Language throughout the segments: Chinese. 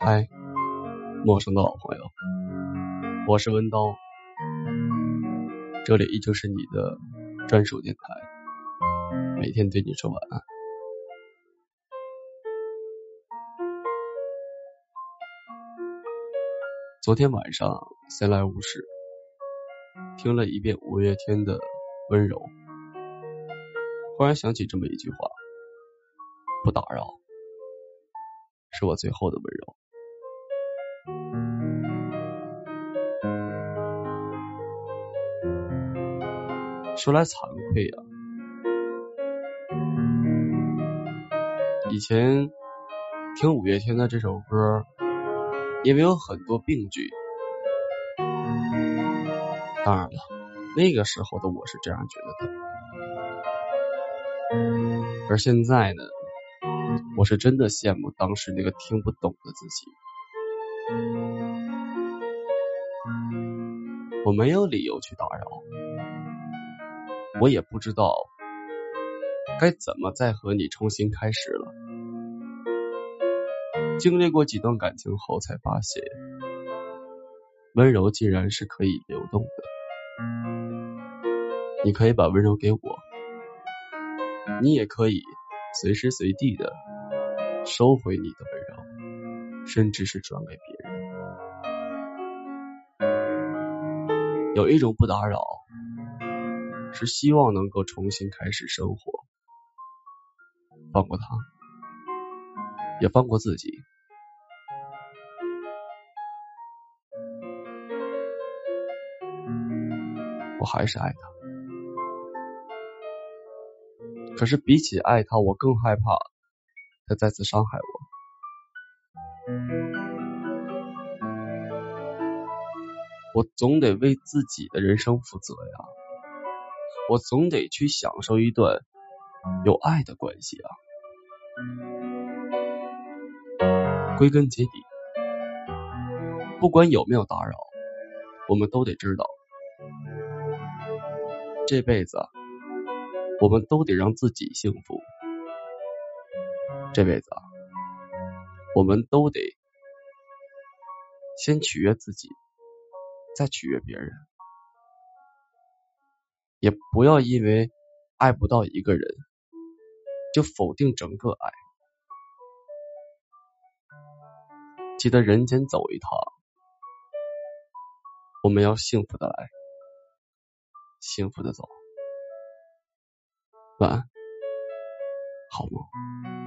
嗨，陌生的老朋友，我是温刀，这里依旧是你的专属电台，每天对你说晚安。昨天晚上闲来无事，听了一遍五月天的《温柔》，忽然想起这么一句话：不打扰，是我最后的温柔。说来惭愧啊，以前听五月天的这首歌，因为有很多病句。当然了，那个时候的我是这样觉得的，而现在呢，我是真的羡慕当时那个听不懂的自己。我没有理由去打扰。我也不知道该怎么再和你重新开始了。经历过几段感情后，才发现温柔竟然是可以流动的。你可以把温柔给我，你也可以随时随地的收回你的温柔，甚至是转给别人。有一种不打扰。是希望能够重新开始生活，放过他，也放过自己。我还是爱他，可是比起爱他，我更害怕他再次伤害我。我总得为自己的人生负责呀。我总得去享受一段有爱的关系啊！归根结底，不管有没有打扰，我们都得知道，这辈子我们都得让自己幸福。这辈子啊，我们都得先取悦自己，再取悦别人。也不要因为爱不到一个人，就否定整个爱。记得人间走一趟，我们要幸福的来，幸福的走。晚安，好梦。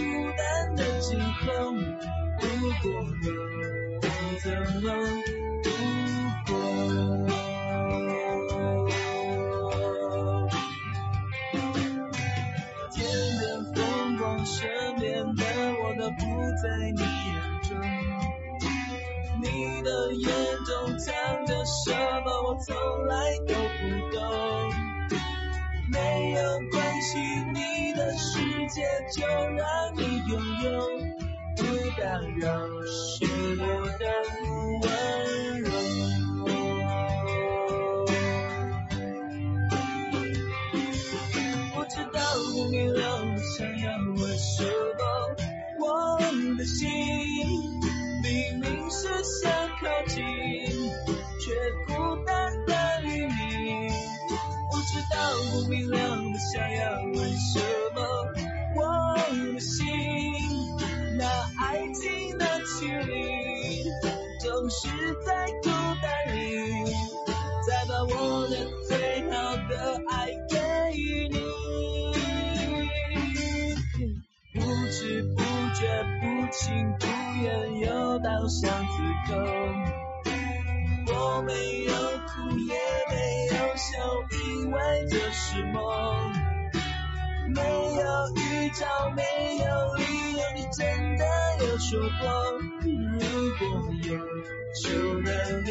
孤单的今后，如果了，不怎么度过？天边风光，身边的我都不在你眼中，你的眼中藏着什么？我从来都不懂。没有关系，你的世界就让你拥有，不打扰是我的温柔。不知道不明了，想要问什么？我的心明明是想靠近，知道不明了的想要问什么？我的心那爱情的距离，总是在孤单里，再把我的最好的爱给你。不知不觉，不情不愿，又到巷子口，我没有哭，为这是梦，没有预兆，没有理由，你真的有。说过，如果有，就让你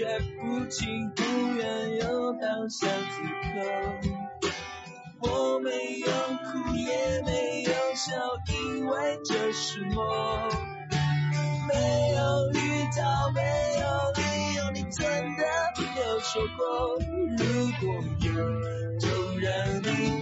却，不情不愿，又到下此刻。我没有哭，也没有笑，因为这是梦。没有预兆，没有理由，你真的没有说过，如果有，就让你